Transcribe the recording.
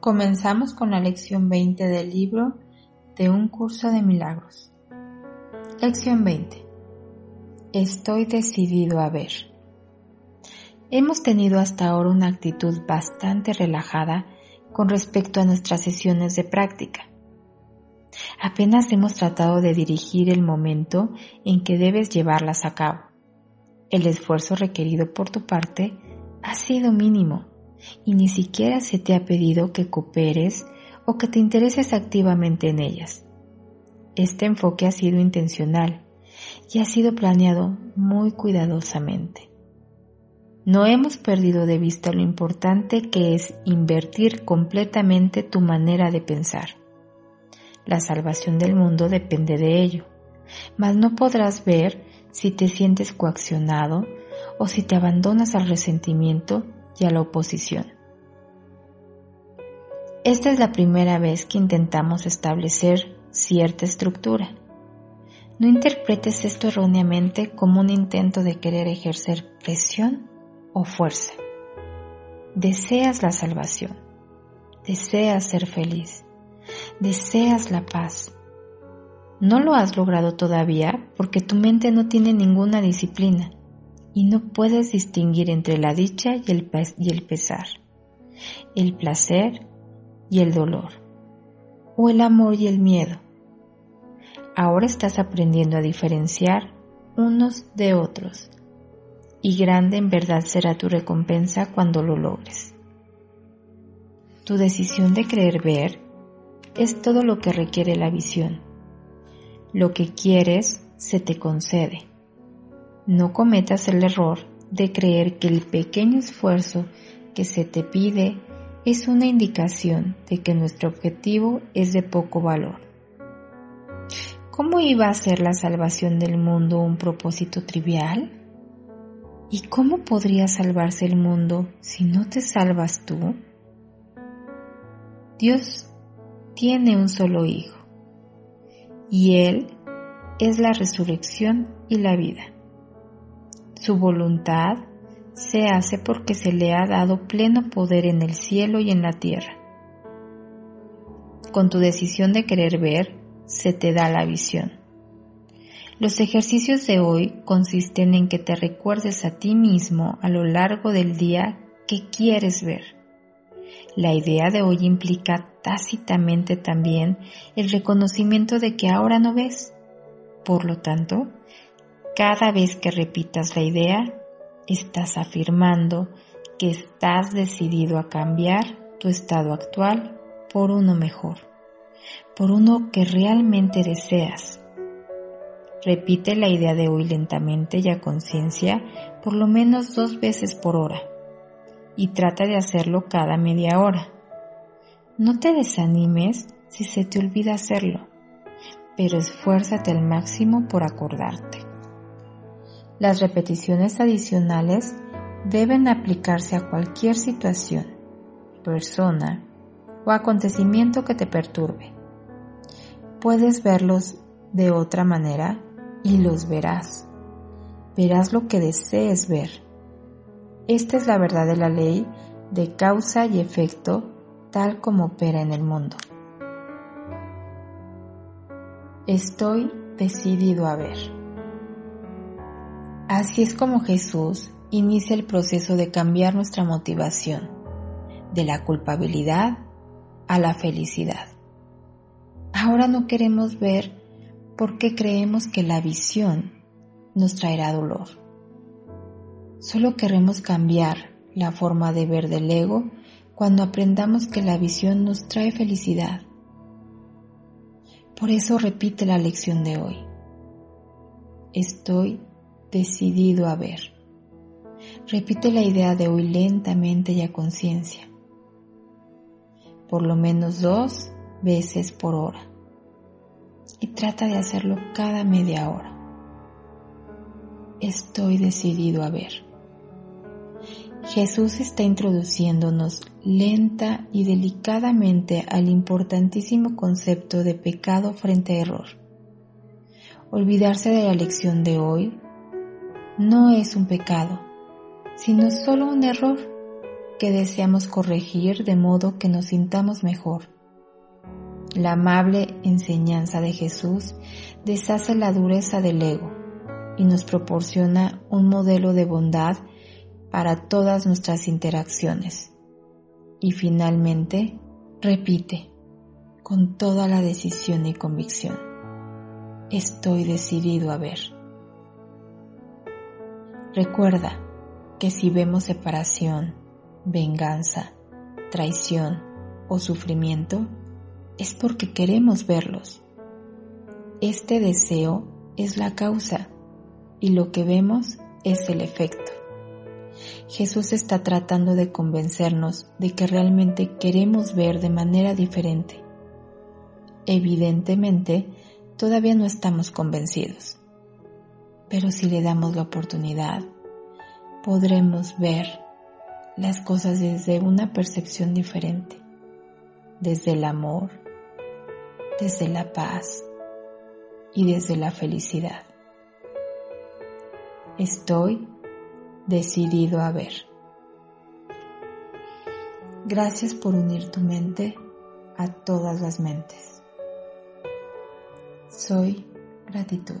Comenzamos con la lección 20 del libro de un curso de milagros. Lección 20. Estoy decidido a ver. Hemos tenido hasta ahora una actitud bastante relajada con respecto a nuestras sesiones de práctica. Apenas hemos tratado de dirigir el momento en que debes llevarlas a cabo. El esfuerzo requerido por tu parte ha sido mínimo y ni siquiera se te ha pedido que cooperes o que te intereses activamente en ellas. Este enfoque ha sido intencional y ha sido planeado muy cuidadosamente. No hemos perdido de vista lo importante que es invertir completamente tu manera de pensar. La salvación del mundo depende de ello, mas no podrás ver si te sientes coaccionado o si te abandonas al resentimiento y a la oposición. Esta es la primera vez que intentamos establecer cierta estructura. No interpretes esto erróneamente como un intento de querer ejercer presión o fuerza. Deseas la salvación, deseas ser feliz, deseas la paz. No lo has logrado todavía porque tu mente no tiene ninguna disciplina y no puedes distinguir entre la dicha y el, pesar, el placer y el dolor, o el amor y el miedo. Ahora estás aprendiendo a diferenciar unos de otros, y grande en verdad será tu recompensa cuando lo logres. Tu decisión de creer ver es todo lo que requiere la visión. Lo que quieres se te concede no cometas el error de creer que el pequeño esfuerzo que se te pide es una indicación de que nuestro objetivo es de poco valor. ¿Cómo iba a ser la salvación del mundo un propósito trivial? ¿Y cómo podría salvarse el mundo si no te salvas tú? Dios tiene un solo Hijo y Él es la resurrección y la vida. Su voluntad se hace porque se le ha dado pleno poder en el cielo y en la tierra. Con tu decisión de querer ver, se te da la visión. Los ejercicios de hoy consisten en que te recuerdes a ti mismo a lo largo del día que quieres ver. La idea de hoy implica tácitamente también el reconocimiento de que ahora no ves. Por lo tanto, cada vez que repitas la idea, estás afirmando que estás decidido a cambiar tu estado actual por uno mejor, por uno que realmente deseas. Repite la idea de hoy lentamente y a conciencia por lo menos dos veces por hora y trata de hacerlo cada media hora. No te desanimes si se te olvida hacerlo, pero esfuérzate al máximo por acordarte. Las repeticiones adicionales deben aplicarse a cualquier situación, persona o acontecimiento que te perturbe. Puedes verlos de otra manera y los verás. Verás lo que desees ver. Esta es la verdad de la ley de causa y efecto tal como opera en el mundo. Estoy decidido a ver. Así es como Jesús inicia el proceso de cambiar nuestra motivación de la culpabilidad a la felicidad. Ahora no queremos ver porque creemos que la visión nos traerá dolor. Solo queremos cambiar la forma de ver del ego cuando aprendamos que la visión nos trae felicidad. Por eso repite la lección de hoy. Estoy decidido a ver. Repite la idea de hoy lentamente y a conciencia, por lo menos dos veces por hora, y trata de hacerlo cada media hora. Estoy decidido a ver. Jesús está introduciéndonos lenta y delicadamente al importantísimo concepto de pecado frente a error. Olvidarse de la lección de hoy no es un pecado, sino solo un error que deseamos corregir de modo que nos sintamos mejor. La amable enseñanza de Jesús deshace la dureza del ego y nos proporciona un modelo de bondad para todas nuestras interacciones. Y finalmente, repite con toda la decisión y convicción. Estoy decidido a ver. Recuerda que si vemos separación, venganza, traición o sufrimiento, es porque queremos verlos. Este deseo es la causa y lo que vemos es el efecto. Jesús está tratando de convencernos de que realmente queremos ver de manera diferente. Evidentemente, todavía no estamos convencidos, pero si le damos la oportunidad, podremos ver las cosas desde una percepción diferente, desde el amor, desde la paz y desde la felicidad. Estoy decidido a ver. Gracias por unir tu mente a todas las mentes. Soy gratitud.